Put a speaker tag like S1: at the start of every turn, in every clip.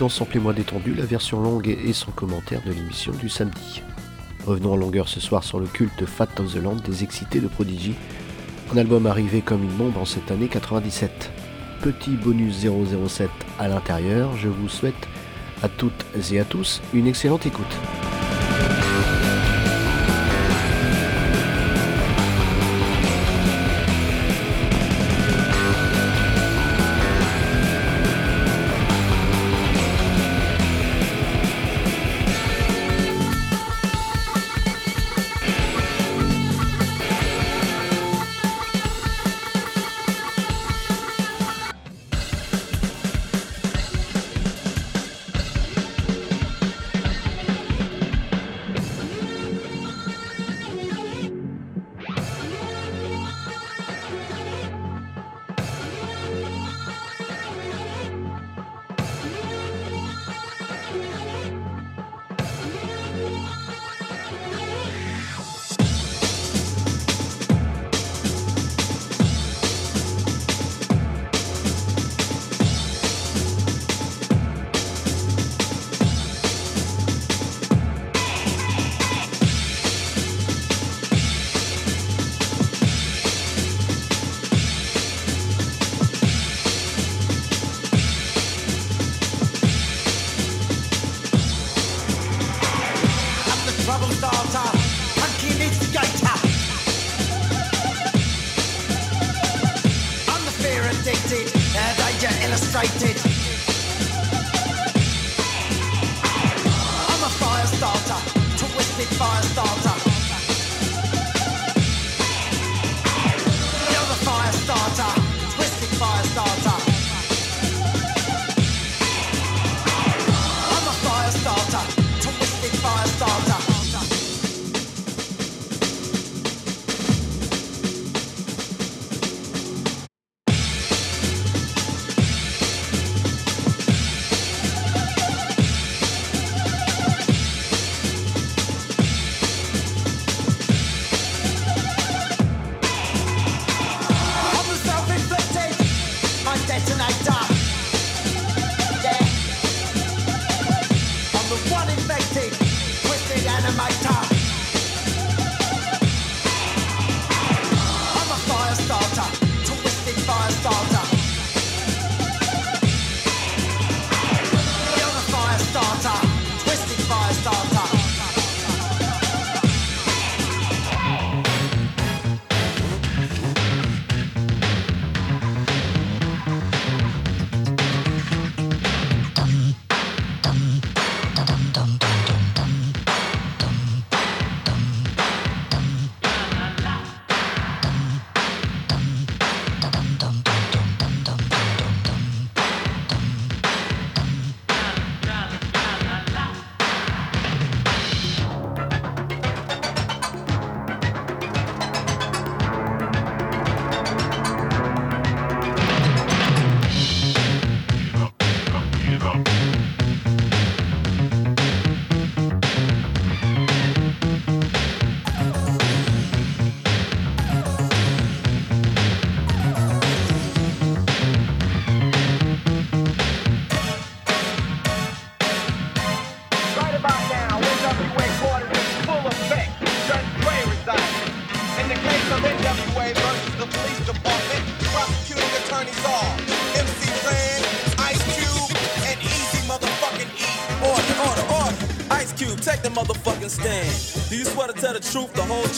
S1: Dans Samplez-moi détendu, la version longue et sans commentaire de l'émission du samedi. Revenons en longueur ce soir sur le culte Fat of the Land des excités de Prodigy, un album arrivé comme une bombe en cette année 97. Petit bonus 007 à l'intérieur, je vous souhaite à toutes et à tous une excellente écoute.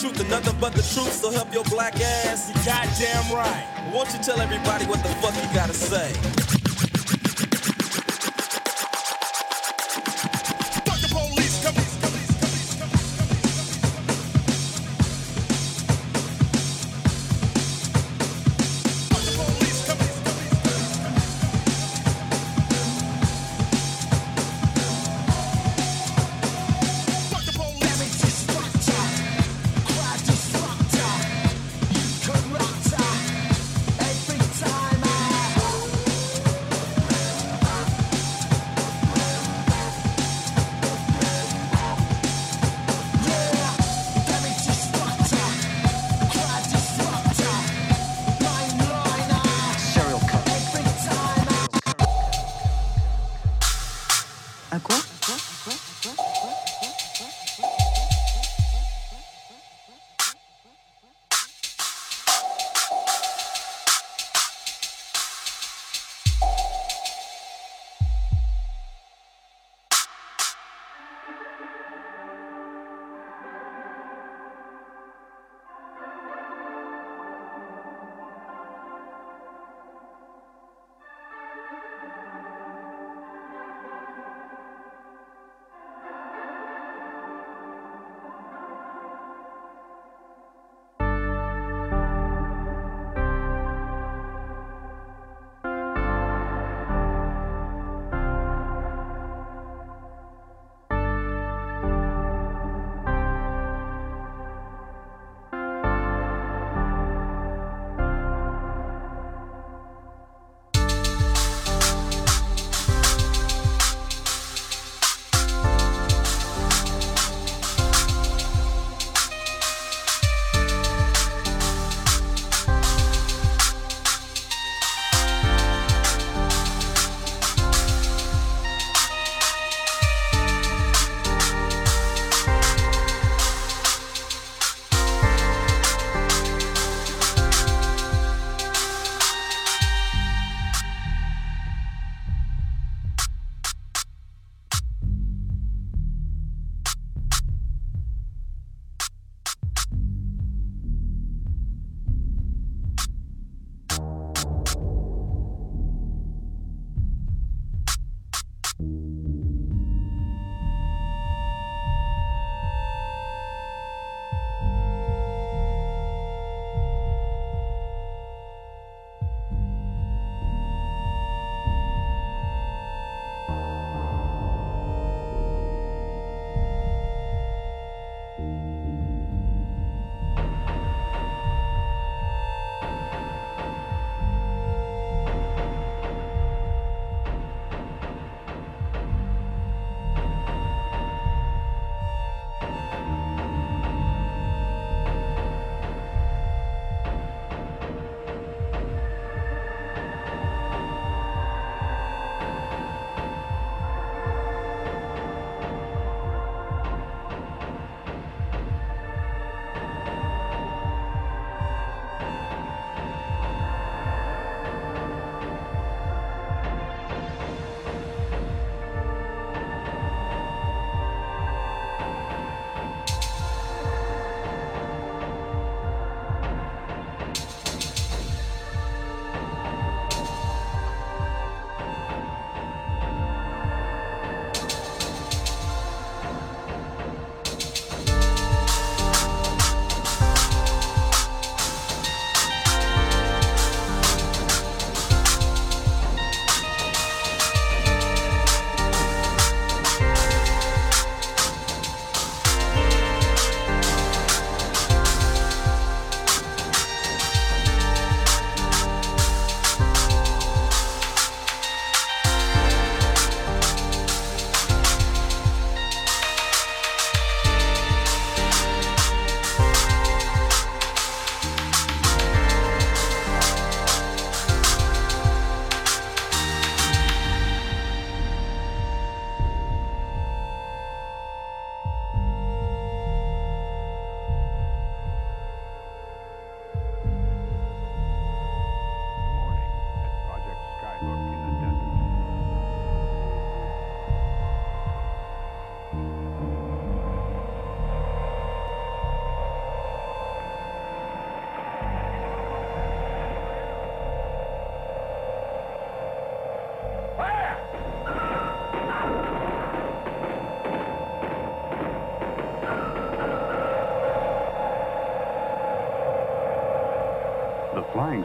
S2: Truth, the whole truth, and nothing but the truth. So help your black ass.
S3: You goddamn right.
S2: Won't you tell everybody what the fuck you gotta say?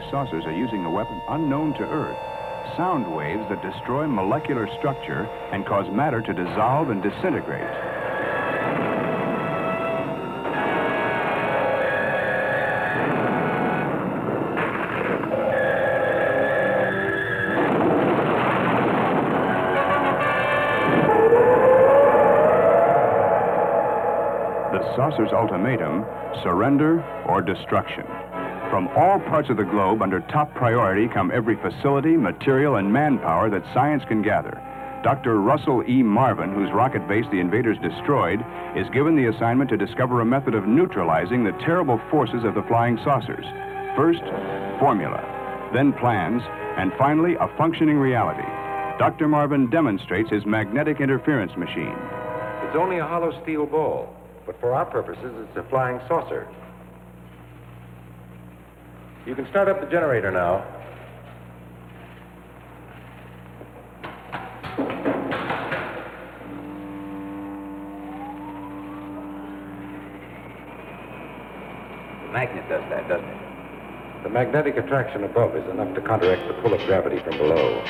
S4: Saucers are using a weapon unknown to Earth. Sound waves that destroy molecular structure and cause matter to dissolve and disintegrate. The saucer's ultimatum surrender or destruction. From all parts of the globe, under top priority, come every facility, material, and manpower that science can gather. Dr. Russell E. Marvin, whose rocket base the invaders destroyed, is given the assignment to discover a method of neutralizing the terrible forces of the flying saucers. First, formula, then plans, and finally, a functioning reality. Dr. Marvin demonstrates his magnetic interference machine.
S5: It's only a hollow steel ball, but for our purposes, it's a flying saucer. You can start up the generator now.
S6: The magnet does that, doesn't it?
S5: The magnetic attraction above is enough to counteract the pull of gravity from below.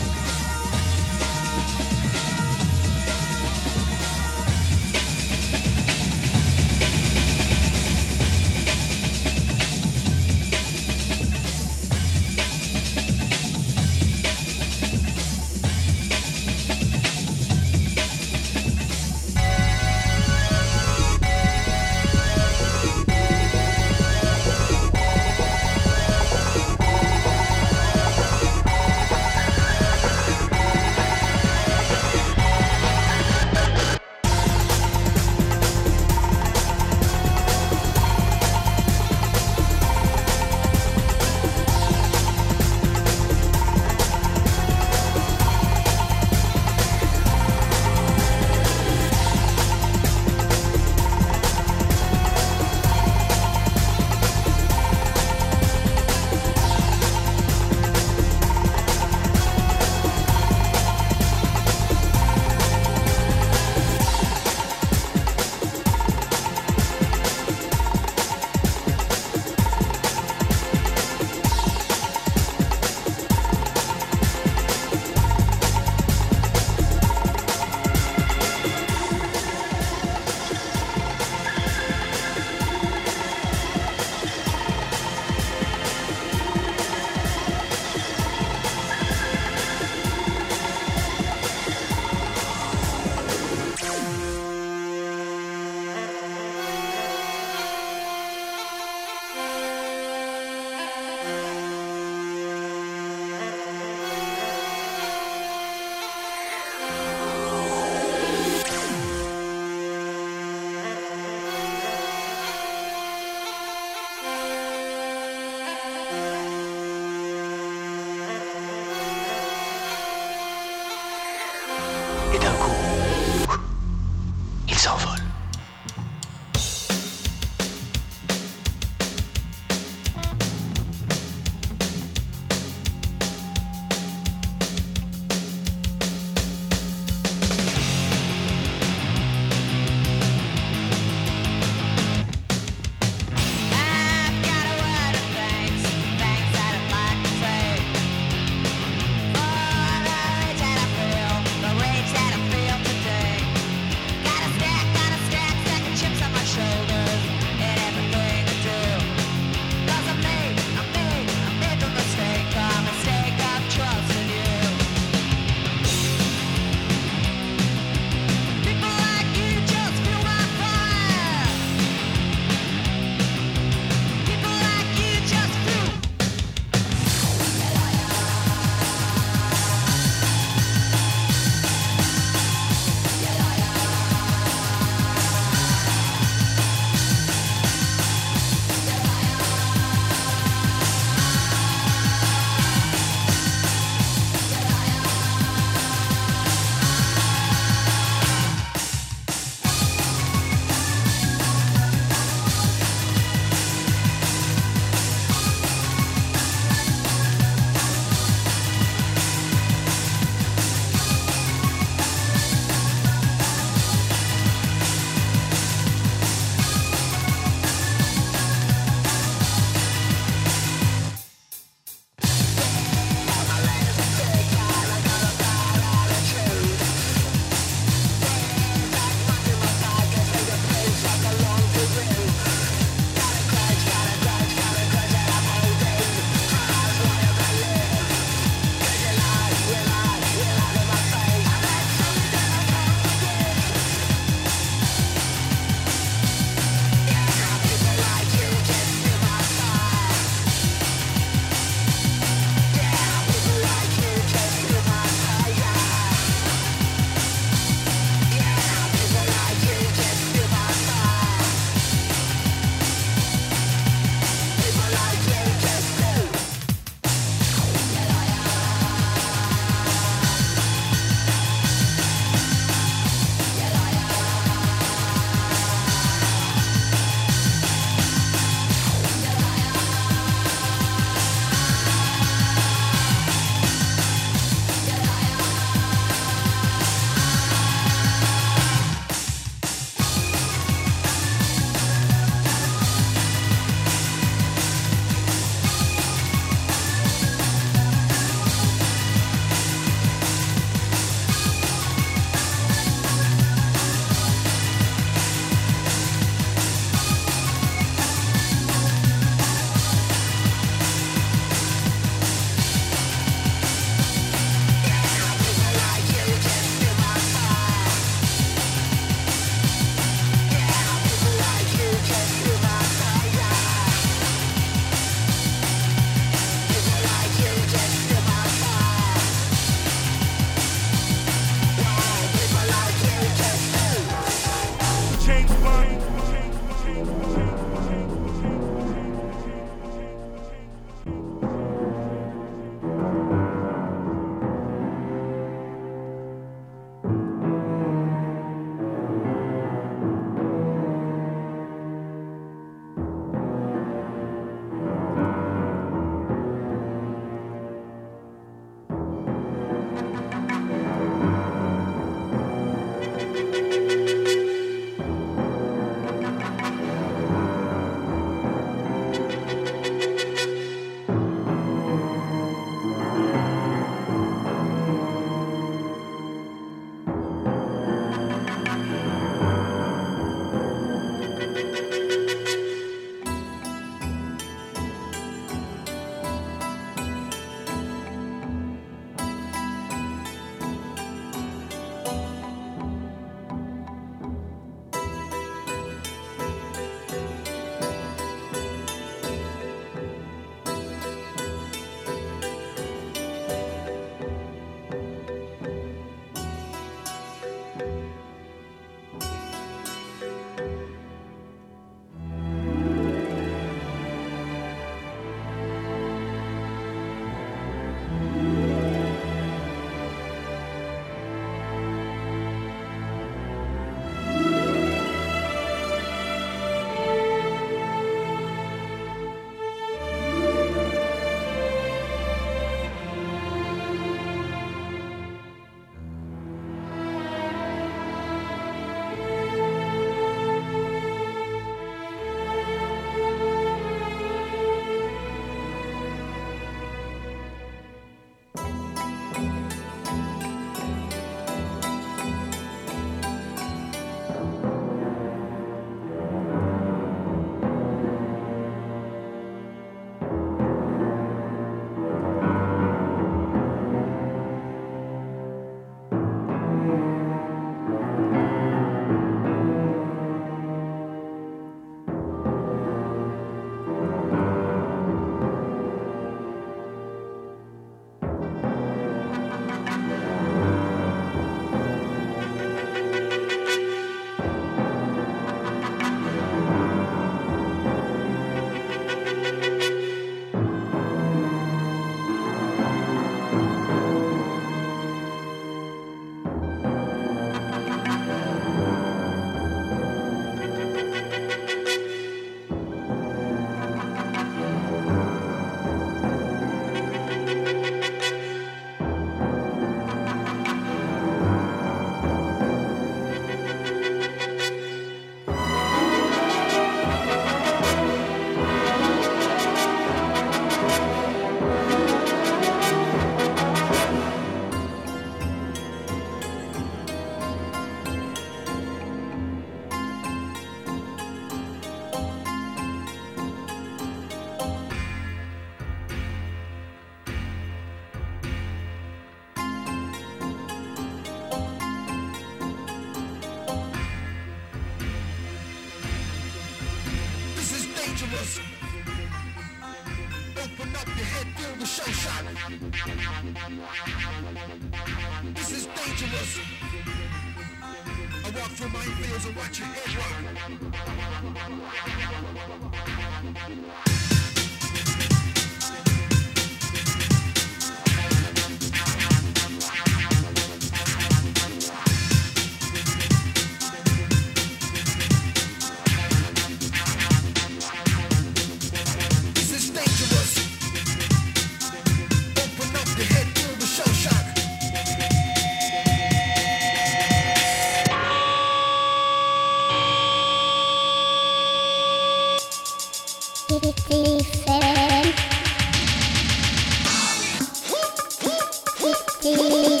S7: Fifty-seven.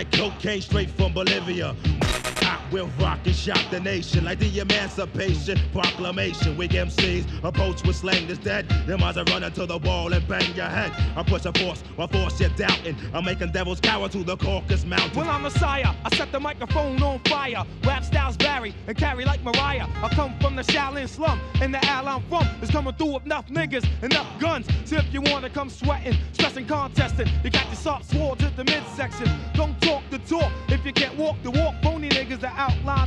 S8: Like cocaine straight from Bolivia. I will rock and shock the nation like the Emancipation Proclamation. Weak MCs approach with slang that's dead. Them eyes are running to the wall and bang your head. I push a force, my force you're doubting. I'm making devils cower to the Caucasus Mountain.
S9: Well, I'm Messiah. I set the microphone on fire. Rap styles vary and carry like Mariah. I come from the Shaolin slum, and the al I'm from is coming through with enough niggas, and enough guns. So if you wanna come sweating, stressing, contesting, you got your soft sword to the midsection. Don't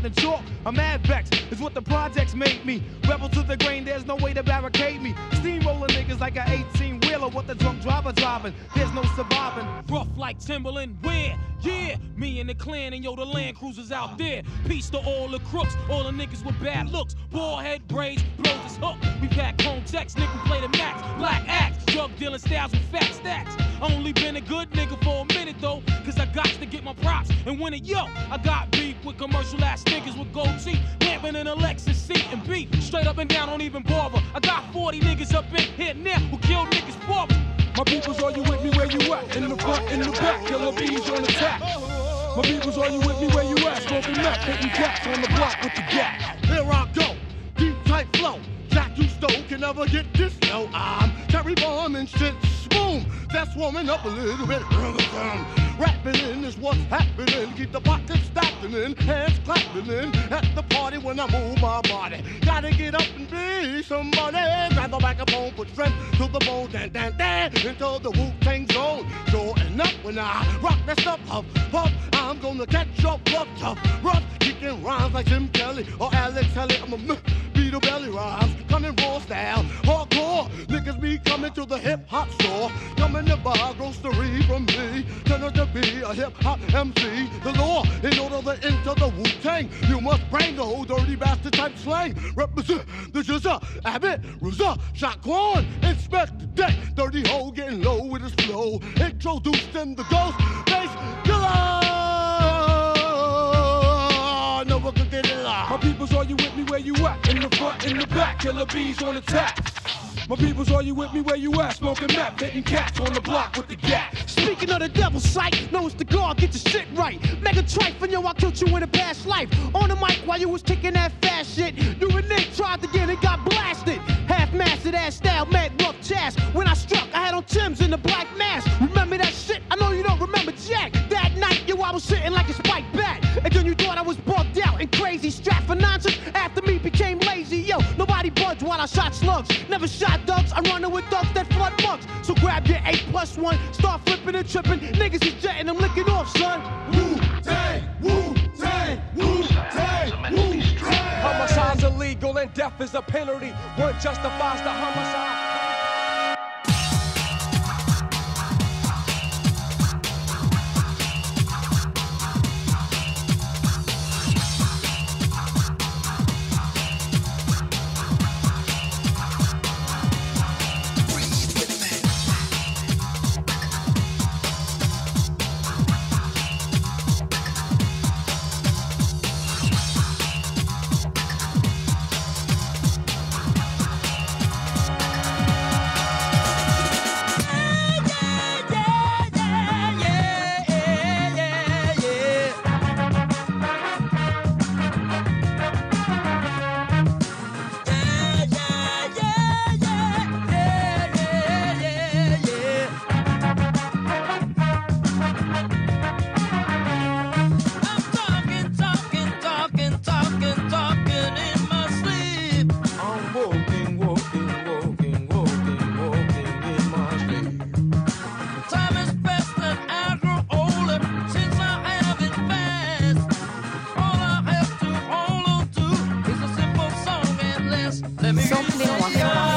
S9: outline chalk. I'm mad vex is what the projects made me. Rebel to the grain, there's no way to barricade me. Steamroller niggas like a 18 wheeler with the drunk driver driving. There's no surviving.
S10: Rough like Timberland, where? Yeah, me and the clan and yo, the Land Cruisers out there. Peace to all the crooks, all the niggas with bad looks. Ball head braids, blows his hook. We pack home checks, nigga play the max. Black axe, drug dealing styles with fat stacks. Only been a good nigga for a minute though, cause I got to get my props and win it. Yo, I got beef with commercial ass niggas with gold teeth, lamping in a Lexus seat and beat. Straight up and down, don't even bother. I got 40 niggas up in here now who kill niggas for
S9: My peoples, are you with me where you at? In the front, in the back, killer bees on attack. My peoples, are you with me where you at? Smoking meth, hitting cats on the block with the gap.
S11: Here I go, deep tight flow. You can never get this. No, I'm Terry Bomb and shit. Boom, that's warming up a little bit. Rapping in is what's happening. Keep the pockets stacking in, hands clapping in. At the party when I move my body. Gotta get up and be somebody. Grab the microphone, put strength to the bone, dan dan dan, into the Wu Tang zone. Sure enough, when I rock that stuff up, puff, I'm gonna catch your bluff tough, rough, kicking rhymes like Jim Kelly or Alex Kelly. I'm a beat a belly rhymes, coming raw style, hardcore. Niggas be coming to the hip hop store, coming to buy grocery from me. Turn to be a hip hop MC. The law, in order to enter the Wu Tang, you must bring the whole dirty bastard type slang. Represent the Jizza, Abbott, Razza, Shaquan, inspect the deck. Dirty hole getting low with his flow. Introduced in the ghost bass killer. No one can get live.
S9: My peoples, are you with me where you at? In the front, in the back, killer bees on attack. My peoples, are you with me where you at? Smoking meth, hitting cats on the block with the gap.
S12: Speaking of the devil's sight, no, it's the guard, get your shit right. Mega trife, and yo, I killed you in a past life. On the mic while you was kicking that fast shit. You and Nick tried to get it, got blasted. Half mastered ass style, mad rough chast. When I struck, I had on Tim's in the black mask. Remember that shit? I know you don't remember Jack. That night, yo, I was sitting like a spiked bat. And then you crazy. Strapped for nonsense after me became lazy. Yo, nobody budged while I shot slugs. Never shot ducks, I'm running with ducks that flood mugs. So grab your 8 plus 1, start flipping and tripping. Niggas is jetting, I'm licking off, son.
S9: Wu Tang, Wu Tang, Wu Tang, Wu Tang.
S13: Homicide's illegal and death is a penalty. One justifies the homicide.
S7: 谢谢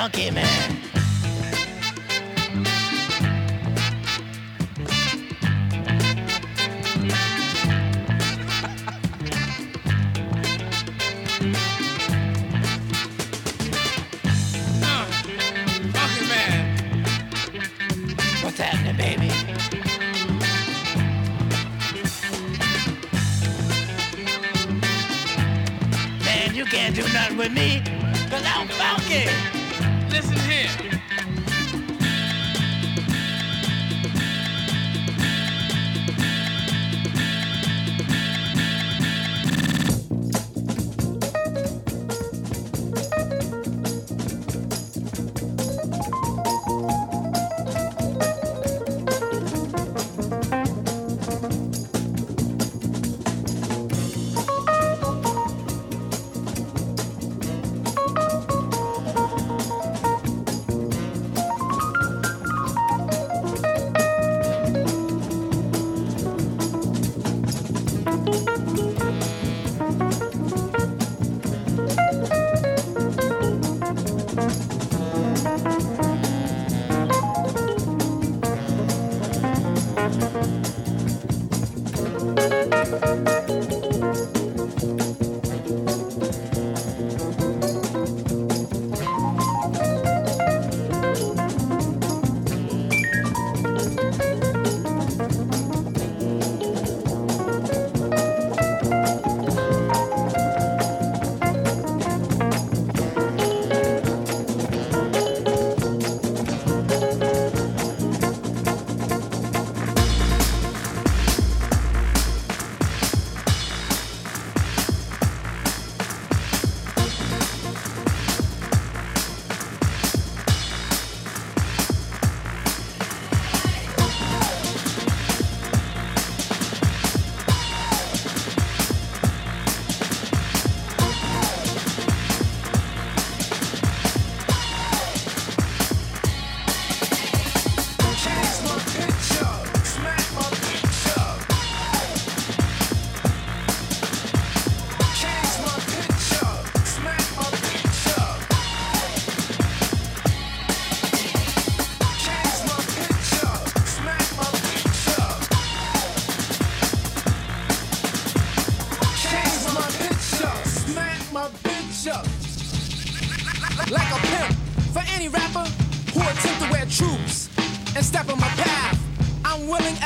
S7: funky man.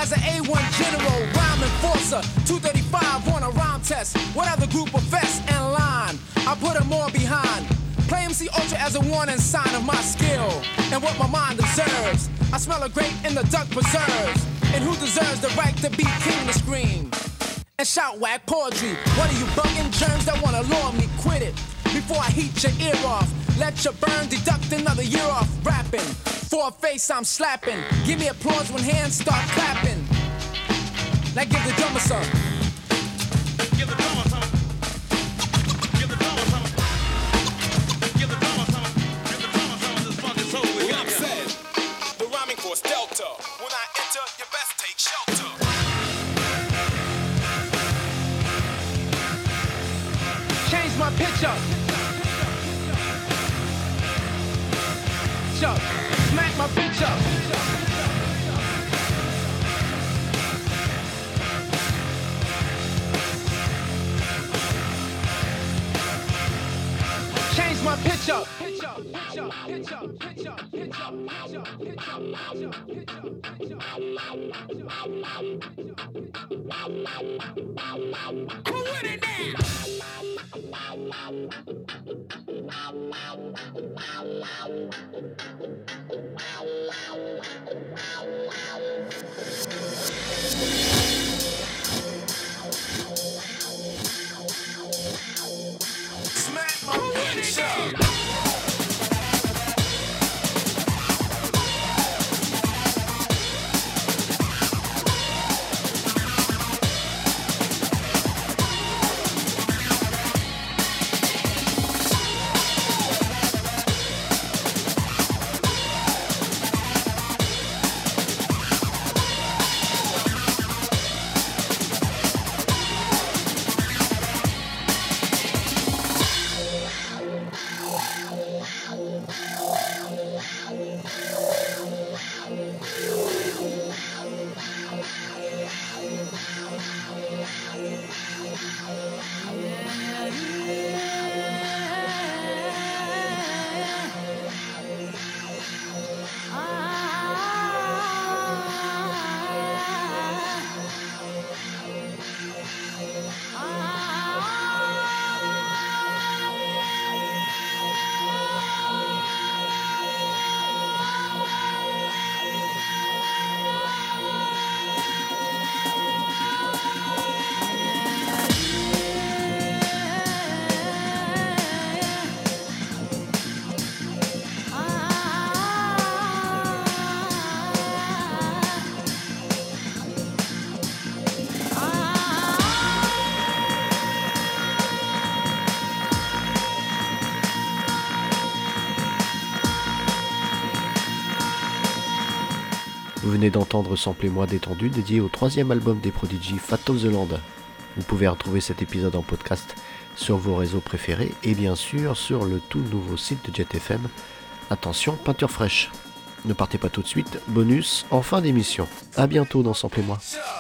S14: As an A1 general, rhyme enforcer, 235 on a rhyme test. What other group of vests and line? I put them more behind. Play MC Ultra as a warning sign of my skill and what my mind deserves. I smell a grape in the duck preserves. And who deserves the right to be king to scream? and shout whack poetry. What are you bugging germs that wanna lure me? Quit it before I heat your ear off. Let your burn deduct another year off rapping. For a face I'm slapping. Give me applause when hands start clapping. Now give the drummer some.
S12: Smack
S15: d'entendre Samplez-moi détendu dédié au troisième album des Prodigy, Fat of the Land. Vous pouvez retrouver cet épisode en podcast sur vos réseaux préférés et bien sûr sur le tout nouveau site de Jet FM. Attention, peinture fraîche. Ne partez pas tout de suite, bonus en fin d'émission. A bientôt dans Samplez-moi.
S1: Samplez-moi.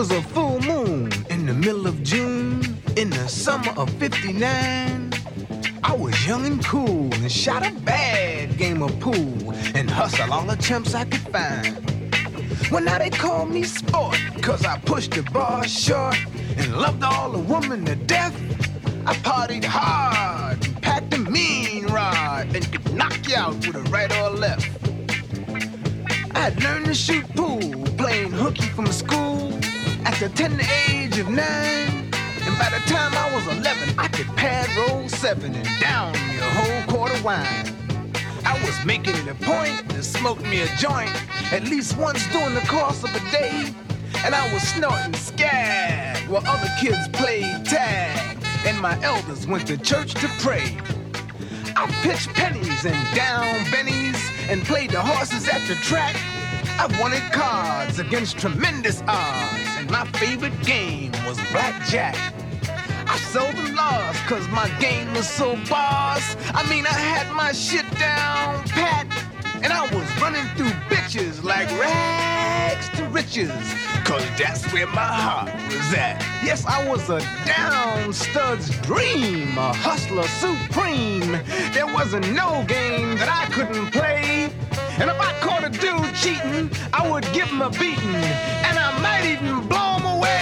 S16: Was a full moon in the middle of June in the summer of 59. I was young and cool and shot a bad game of pool and hustled all the chumps I could find. Well, now they call me sport cause I pushed the bar short and loved all the women to death. I partied hard and packed a mean rod and could knock you out with a right or a left. I'd learned to shoot pool playing hooky from school at the tender age of nine. And by the time I was 11, I could pad roll seven and down me a whole quart of wine. I was making it a point to smoke me a joint at least once during the course of a day. and I was snorting skag while other kids played tag, and my elders went to church to pray. I pitched pennies and down bennies and played the horses at the track. I wanted cards against tremendous odds, my favorite game was blackjack. I seldom lost cause my game was so boss. I mean, I had my shit down pat, and I was running through bitches like rags to riches. Cause that's where my heart was at. Yes, I was a down stud's dream, a hustler supreme. There wasn't no game that I couldn't play. And if I caught a dude cheating, I would give him a beating, and I might even blow him away.